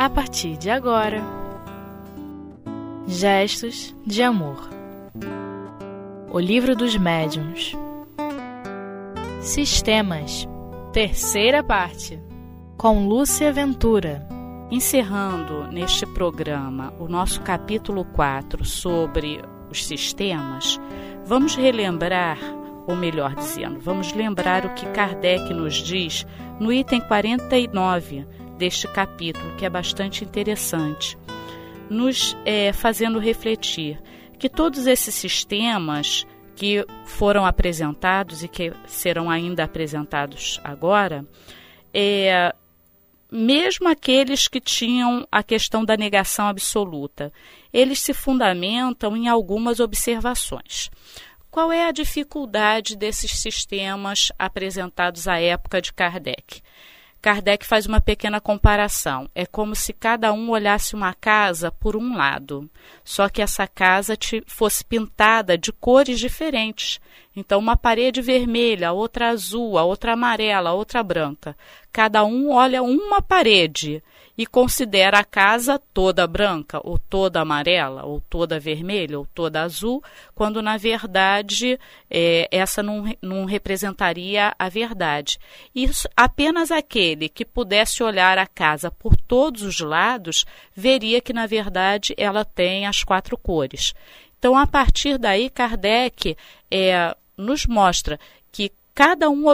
a partir de agora. Gestos de Amor. O Livro dos Médiuns. Sistemas. Terceira parte. Com Lúcia Ventura. Encerrando neste programa o nosso capítulo 4 sobre os sistemas, vamos relembrar, ou melhor dizendo, vamos lembrar o que Kardec nos diz no item 49 deste capítulo, que é bastante interessante, nos é, fazendo refletir que todos esses sistemas que foram apresentados e que serão ainda apresentados agora, é, mesmo aqueles que tinham a questão da negação absoluta, eles se fundamentam em algumas observações. Qual é a dificuldade desses sistemas apresentados à época de Kardec? Kardec faz uma pequena comparação. É como se cada um olhasse uma casa por um lado, só que essa casa fosse pintada de cores diferentes. Então, uma parede vermelha, outra azul, a outra amarela, a outra branca. Cada um olha uma parede e considera a casa toda branca, ou toda amarela, ou toda vermelha, ou toda azul, quando na verdade é, essa não, não representaria a verdade. Isso, apenas aquele que pudesse olhar a casa por todos os lados veria que na verdade ela tem as quatro cores. Então, a partir daí, Kardec é, nos mostra que cada um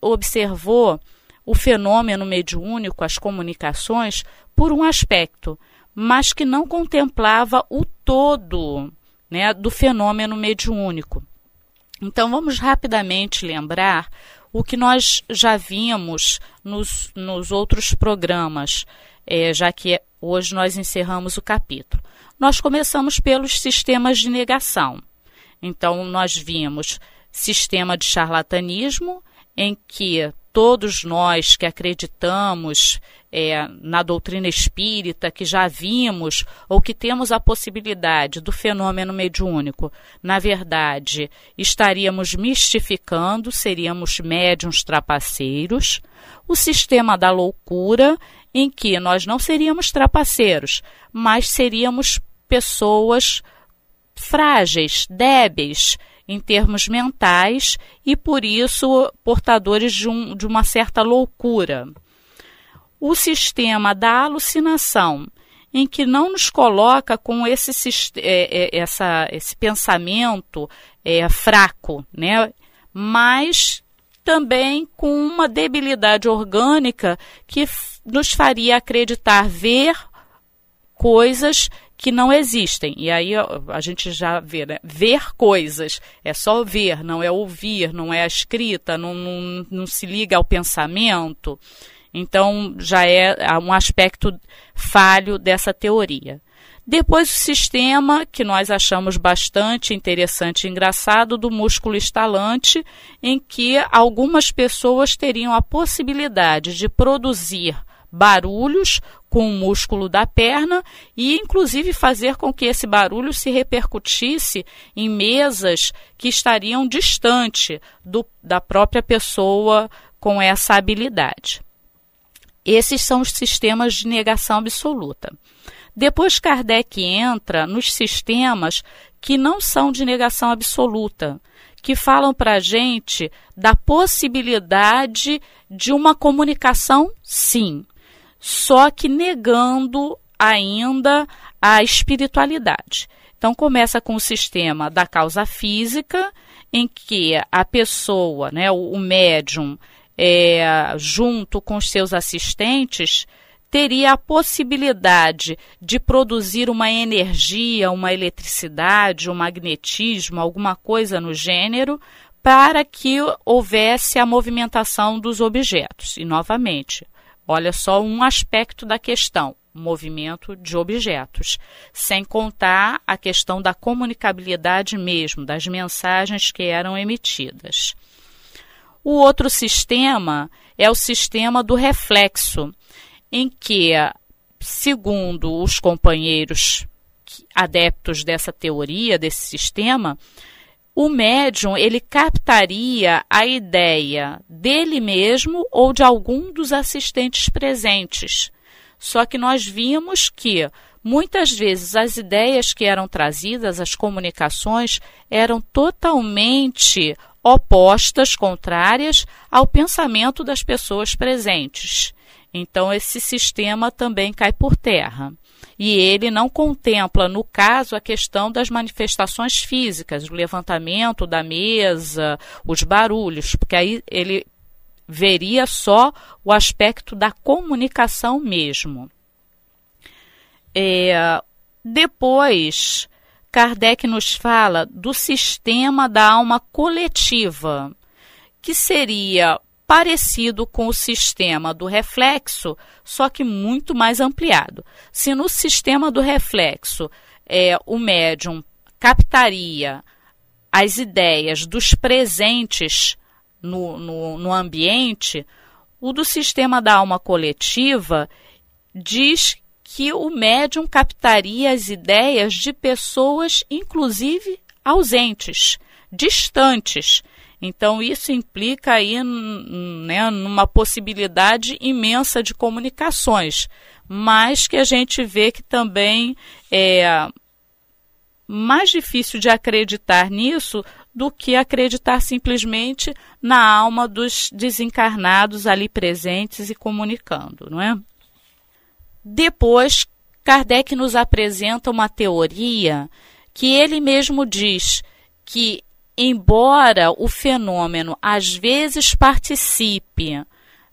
observou o fenômeno mediúnico, as comunicações, por um aspecto, mas que não contemplava o todo né, do fenômeno mediúnico. Então vamos rapidamente lembrar o que nós já vimos nos, nos outros programas, é, já que hoje nós encerramos o capítulo. Nós começamos pelos sistemas de negação. Então, nós vimos sistema de charlatanismo, em que todos nós que acreditamos é, na doutrina espírita, que já vimos ou que temos a possibilidade do fenômeno mediúnico, na verdade, estaríamos mistificando, seríamos médiums trapaceiros. O sistema da loucura, em que nós não seríamos trapaceiros, mas seríamos pessoas frágeis, débeis, em termos mentais e, por isso, portadores de, um, de uma certa loucura. O sistema da alucinação, em que não nos coloca com esse, é, é, essa, esse pensamento é, fraco, né? mas também com uma debilidade orgânica que nos faria acreditar ver coisas que não existem. E aí a gente já vê, né? Ver coisas é só ver, não é ouvir, não é a escrita, não, não, não se liga ao pensamento. Então já é um aspecto falho dessa teoria. Depois o sistema que nós achamos bastante interessante e engraçado do músculo estalante, em que algumas pessoas teriam a possibilidade de produzir barulhos com o músculo da perna e, inclusive, fazer com que esse barulho se repercutisse em mesas que estariam distante do, da própria pessoa com essa habilidade. Esses são os sistemas de negação absoluta. Depois, Kardec entra nos sistemas que não são de negação absoluta, que falam para a gente da possibilidade de uma comunicação, sim, só que negando ainda a espiritualidade. Então começa com o sistema da causa física, em que a pessoa, né, o, o médium, é, junto com os seus assistentes, teria a possibilidade de produzir uma energia, uma eletricidade, um magnetismo, alguma coisa no gênero, para que houvesse a movimentação dos objetos. E, novamente, Olha só um aspecto da questão, movimento de objetos, sem contar a questão da comunicabilidade mesmo, das mensagens que eram emitidas. O outro sistema é o sistema do reflexo, em que, segundo os companheiros adeptos dessa teoria, desse sistema, o médium ele captaria a ideia dele mesmo ou de algum dos assistentes presentes. Só que nós vimos que muitas vezes as ideias que eram trazidas, as comunicações, eram totalmente opostas, contrárias ao pensamento das pessoas presentes. Então, esse sistema também cai por terra. E ele não contempla, no caso, a questão das manifestações físicas, o levantamento da mesa, os barulhos, porque aí ele veria só o aspecto da comunicação mesmo. É, depois, Kardec nos fala do sistema da alma coletiva, que seria parecido com o sistema do reflexo, só que muito mais ampliado. Se no sistema do reflexo é, o médium captaria as ideias dos presentes no, no, no ambiente, o do sistema da alma coletiva diz que o médium captaria as ideias de pessoas, inclusive ausentes, distantes. Então, isso implica aí né, numa possibilidade imensa de comunicações, mas que a gente vê que também é mais difícil de acreditar nisso do que acreditar simplesmente na alma dos desencarnados ali presentes e comunicando, não é? Depois, Kardec nos apresenta uma teoria que ele mesmo diz que, embora o fenômeno às vezes participe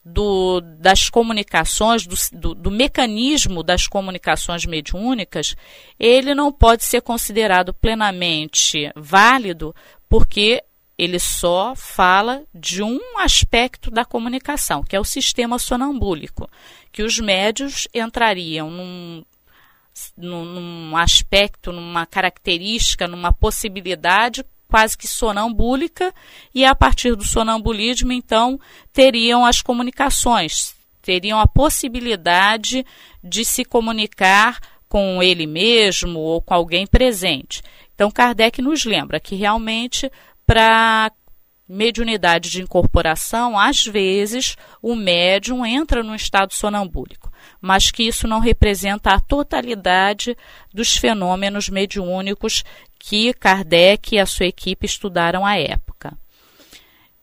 do, das comunicações, do, do, do, mecanismo das comunicações mediúnicas, ele não pode ser considerado plenamente válido porque ele só fala de um aspecto da comunicação, que é o sistema sonambúlico, que os médios entrariam num, num aspecto, numa característica, numa possibilidade quase que sonambúlica, e a partir do sonambulismo, então, teriam as comunicações, teriam a possibilidade de se comunicar com ele mesmo ou com alguém presente. Então, Kardec nos lembra que realmente, para mediunidade de incorporação, às vezes o médium entra num estado sonambúlico, mas que isso não representa a totalidade dos fenômenos mediúnicos que Kardec e a sua equipe estudaram à época.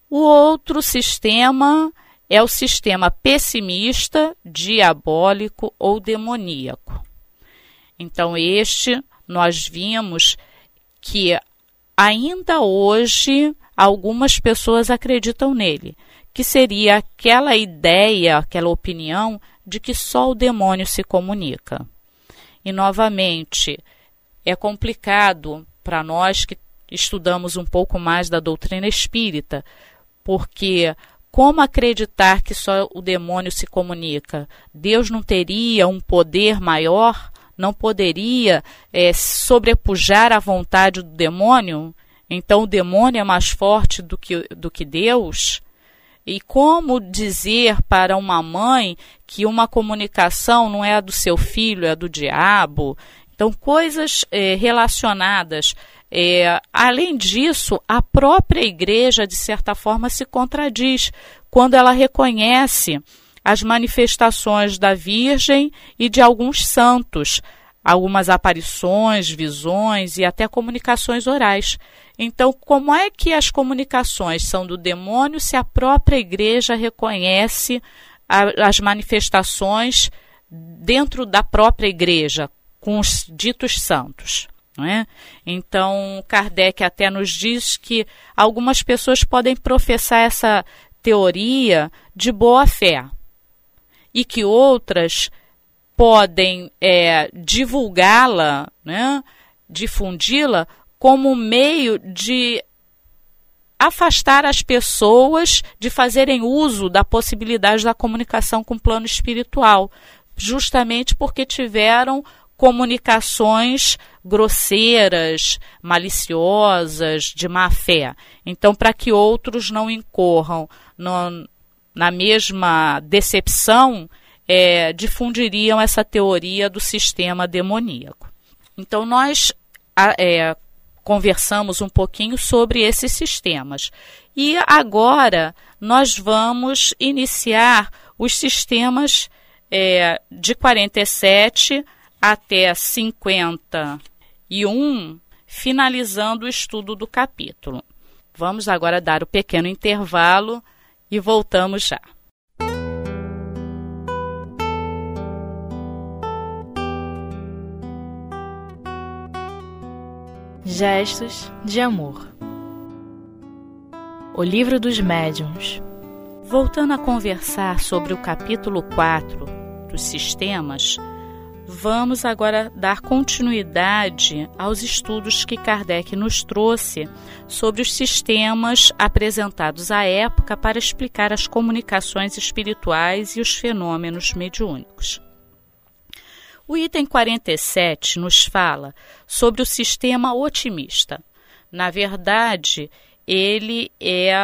O outro sistema é o sistema pessimista, diabólico ou demoníaco. Então, este nós vimos que ainda hoje algumas pessoas acreditam nele, que seria aquela ideia, aquela opinião de que só o demônio se comunica. E novamente, é complicado para nós que estudamos um pouco mais da doutrina espírita, porque como acreditar que só o demônio se comunica? Deus não teria um poder maior? não poderia é, sobrepujar a vontade do demônio? Então o demônio é mais forte do que, do que Deus? E como dizer para uma mãe que uma comunicação não é a do seu filho, é a do diabo? Então, coisas é, relacionadas. É, além disso, a própria igreja, de certa forma, se contradiz quando ela reconhece as manifestações da Virgem e de alguns santos, algumas aparições, visões e até comunicações orais. Então, como é que as comunicações são do demônio se a própria igreja reconhece a, as manifestações dentro da própria igreja, com os ditos santos? É? Então, Kardec até nos diz que algumas pessoas podem professar essa teoria de boa fé, e que outras podem é, divulgá-la, né, difundi-la como meio de afastar as pessoas de fazerem uso da possibilidade da comunicação com o plano espiritual, justamente porque tiveram comunicações grosseiras, maliciosas, de má fé. Então, para que outros não incorram no, na mesma decepção, é, difundiriam essa teoria do sistema demoníaco. Então, nós é, conversamos um pouquinho sobre esses sistemas. E agora nós vamos iniciar os sistemas é, de 47 até 51, finalizando o estudo do capítulo. Vamos agora dar o pequeno intervalo e voltamos já. Gestos de amor. O livro dos médiuns. Voltando a conversar sobre o capítulo 4 dos sistemas, vamos agora dar continuidade aos estudos que Kardec nos trouxe sobre os sistemas apresentados à época para explicar as comunicações espirituais e os fenômenos mediúnicos. O item 47 nos fala sobre o sistema otimista. Na verdade, ele é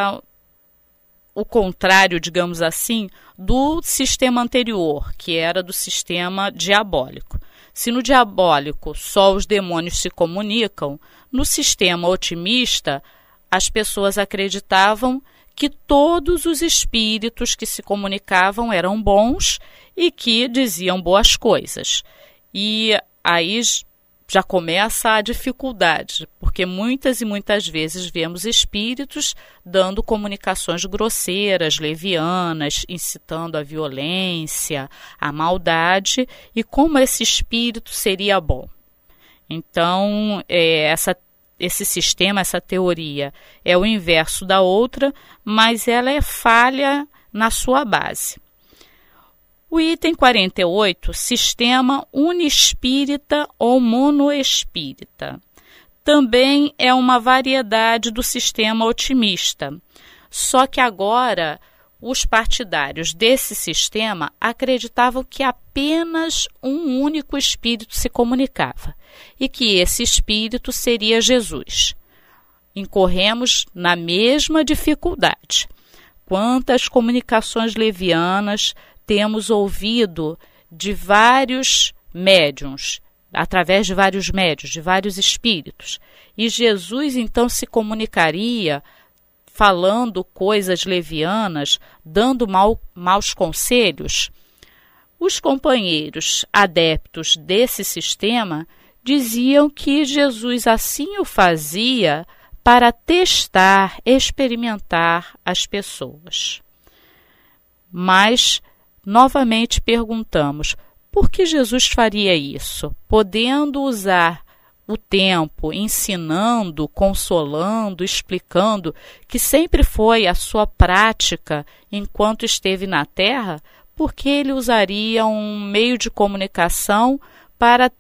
o contrário, digamos assim, do sistema anterior, que era do sistema diabólico. Se no diabólico só os demônios se comunicam, no sistema otimista as pessoas acreditavam que todos os espíritos que se comunicavam eram bons e que diziam boas coisas. E aí já começa a dificuldade, porque muitas e muitas vezes vemos espíritos dando comunicações grosseiras, levianas, incitando a violência, a maldade, e como esse espírito seria bom. Então, é, essa, esse sistema, essa teoria, é o inverso da outra, mas ela é falha na sua base. O item 48, sistema unispírita ou monoespírita. Também é uma variedade do sistema otimista. Só que agora os partidários desse sistema acreditavam que apenas um único espírito se comunicava e que esse espírito seria Jesus. Incorremos na mesma dificuldade. Quantas comunicações levianas temos ouvido de vários médiums, através de vários médios, de vários espíritos. E Jesus então se comunicaria falando coisas levianas, dando mal, maus conselhos. Os companheiros adeptos desse sistema diziam que Jesus assim o fazia para testar, experimentar as pessoas. Mas novamente perguntamos: por que Jesus faria isso? Podendo usar o tempo ensinando, consolando, explicando, que sempre foi a sua prática enquanto esteve na Terra, por que ele usaria um meio de comunicação para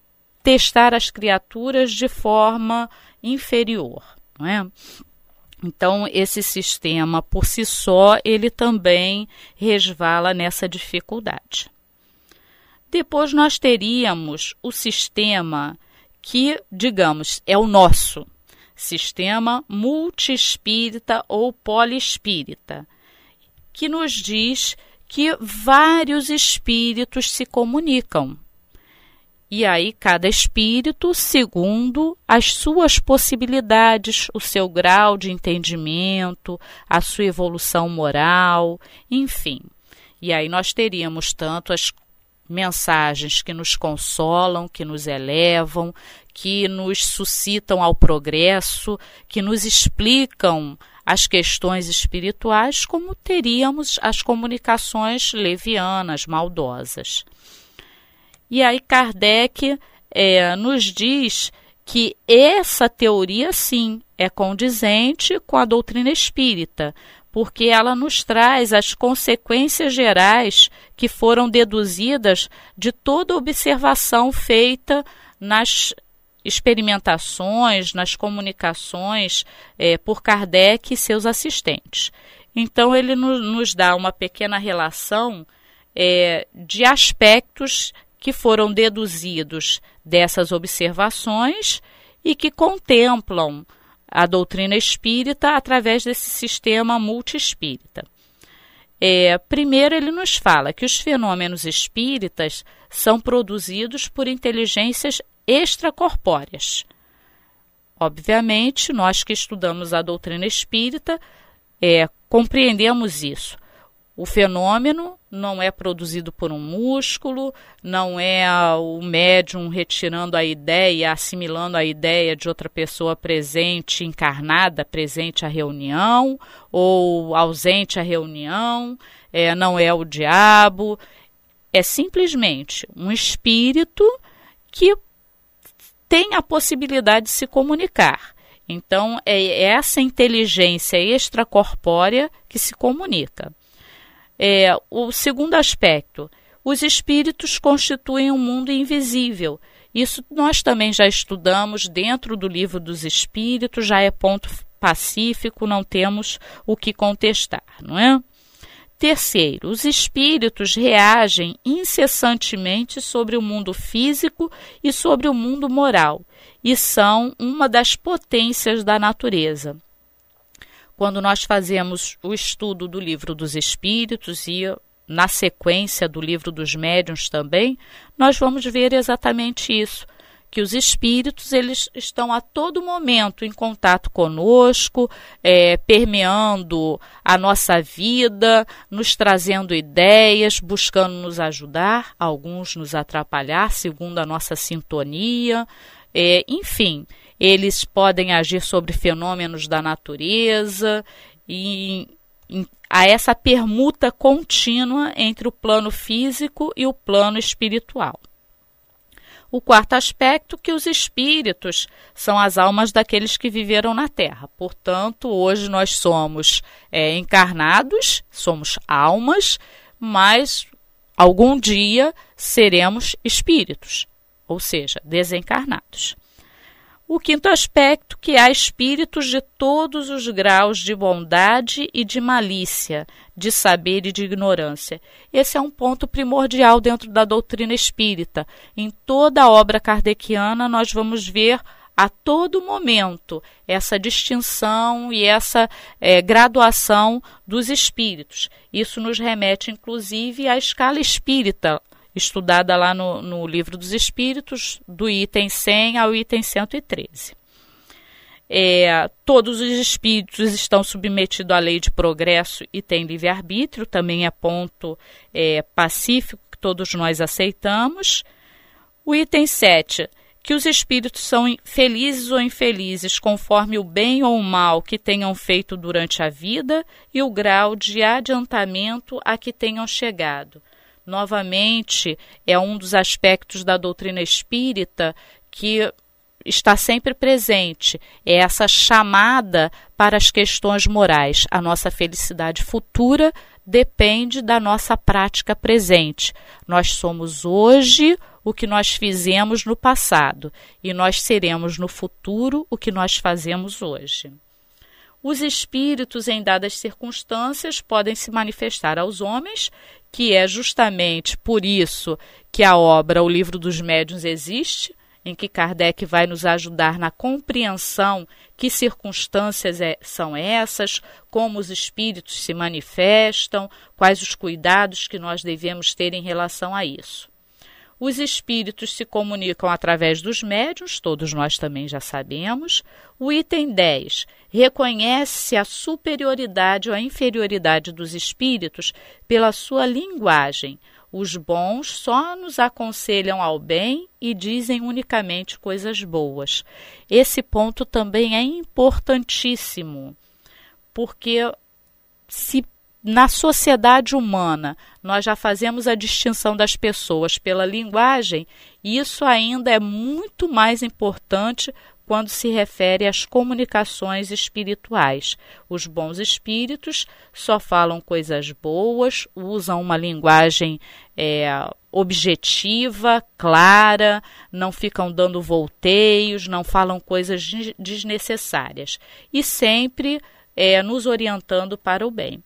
testar as criaturas de forma inferior, não é? Então, esse sistema por si só, ele também resvala nessa dificuldade. Depois nós teríamos o sistema que, digamos, é o nosso, sistema multiespírita ou poliespírita, que nos diz que vários espíritos se comunicam. E aí, cada espírito, segundo as suas possibilidades, o seu grau de entendimento, a sua evolução moral, enfim. E aí nós teríamos tanto as mensagens que nos consolam, que nos elevam, que nos suscitam ao progresso, que nos explicam as questões espirituais, como teríamos as comunicações levianas, maldosas. E aí Kardec é, nos diz que essa teoria, sim, é condizente com a doutrina espírita, porque ela nos traz as consequências gerais que foram deduzidas de toda observação feita nas experimentações, nas comunicações é, por Kardec e seus assistentes. Então, ele no, nos dá uma pequena relação é, de aspectos que foram deduzidos dessas observações e que contemplam a doutrina espírita através desse sistema multiespírita. É, primeiro, ele nos fala que os fenômenos espíritas são produzidos por inteligências extracorpóreas. Obviamente, nós que estudamos a doutrina espírita é, compreendemos isso. O fenômeno não é produzido por um músculo, não é o médium retirando a ideia, assimilando a ideia de outra pessoa presente, encarnada, presente à reunião, ou ausente à reunião, é, não é o diabo, é simplesmente um espírito que tem a possibilidade de se comunicar. Então, é essa inteligência extracorpórea que se comunica. É, o segundo aspecto, os espíritos constituem um mundo invisível. Isso nós também já estudamos dentro do livro dos espíritos, já é ponto pacífico, não temos o que contestar, não é? Terceiro, os espíritos reagem incessantemente sobre o mundo físico e sobre o mundo moral e são uma das potências da natureza quando nós fazemos o estudo do livro dos Espíritos e na sequência do livro dos Médiuns também, nós vamos ver exatamente isso, que os espíritos eles estão a todo momento em contato conosco, é, permeando a nossa vida, nos trazendo ideias, buscando nos ajudar, alguns nos atrapalhar, segundo a nossa sintonia, é, enfim eles podem agir sobre fenômenos da natureza e a essa permuta contínua entre o plano físico e o plano espiritual. O quarto aspecto que os espíritos são as almas daqueles que viveram na Terra. Portanto, hoje nós somos é, encarnados, somos almas, mas algum dia seremos espíritos, ou seja, desencarnados. O quinto aspecto, que há espíritos de todos os graus de bondade e de malícia, de saber e de ignorância. Esse é um ponto primordial dentro da doutrina espírita. Em toda a obra kardeciana, nós vamos ver a todo momento essa distinção e essa é, graduação dos espíritos. Isso nos remete, inclusive, à escala espírita, estudada lá no, no Livro dos Espíritos, do item 100 ao item 113. É, todos os espíritos estão submetidos à lei de progresso e têm livre-arbítrio, também é ponto é, pacífico que todos nós aceitamos. O item 7, que os espíritos são felizes ou infelizes conforme o bem ou o mal que tenham feito durante a vida e o grau de adiantamento a que tenham chegado novamente, é um dos aspectos da doutrina espírita que está sempre presente. É essa chamada para as questões morais. A nossa felicidade futura depende da nossa prática presente. Nós somos hoje o que nós fizemos no passado e nós seremos no futuro o que nós fazemos hoje. Os espíritos, em dadas circunstâncias, podem se manifestar aos homens que é justamente por isso que a obra O Livro dos Médiuns existe, em que Kardec vai nos ajudar na compreensão que circunstâncias é, são essas, como os espíritos se manifestam, quais os cuidados que nós devemos ter em relação a isso. Os espíritos se comunicam através dos médiuns, todos nós também já sabemos. O item 10 reconhece a superioridade ou a inferioridade dos espíritos pela sua linguagem. Os bons só nos aconselham ao bem e dizem unicamente coisas boas. Esse ponto também é importantíssimo, porque se na sociedade humana nós já fazemos a distinção das pessoas pela linguagem, isso ainda é muito mais importante quando se refere às comunicações espirituais. Os bons espíritos só falam coisas boas, usam uma linguagem é, objetiva, clara, não ficam dando volteios, não falam coisas desnecessárias e sempre é, nos orientando para o bem.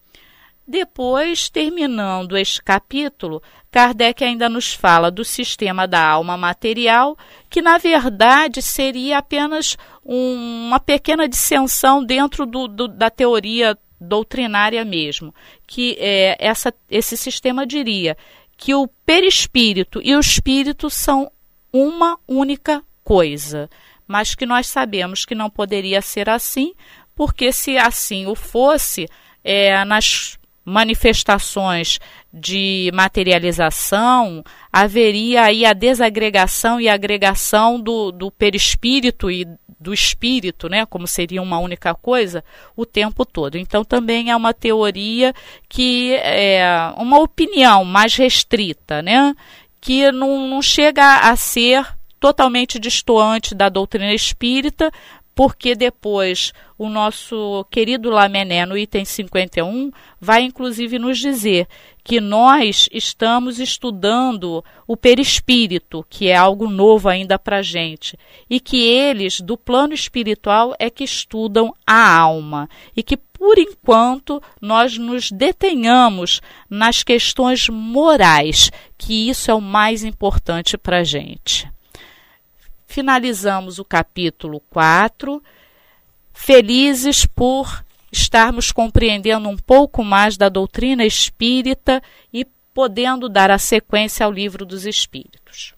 Depois, terminando este capítulo, Kardec ainda nos fala do sistema da alma material, que na verdade seria apenas um, uma pequena dissensão dentro do, do, da teoria doutrinária mesmo, que é, essa, esse sistema diria que o perispírito e o espírito são uma única coisa, mas que nós sabemos que não poderia ser assim, porque se assim o fosse, é, nas manifestações de materialização, haveria aí a desagregação e agregação do, do perispírito e do espírito, né, como seria uma única coisa, o tempo todo. Então também é uma teoria que é uma opinião mais restrita, né, que não, não chega a ser totalmente distoante da doutrina espírita, porque depois o nosso querido Lamené, no item 51, vai inclusive nos dizer que nós estamos estudando o perispírito, que é algo novo ainda para a gente, e que eles, do plano espiritual, é que estudam a alma, e que por enquanto nós nos detenhamos nas questões morais, que isso é o mais importante para a gente finalizamos o capítulo 4, felizes por estarmos compreendendo um pouco mais da doutrina espírita e podendo dar a sequência ao livro dos Espíritos.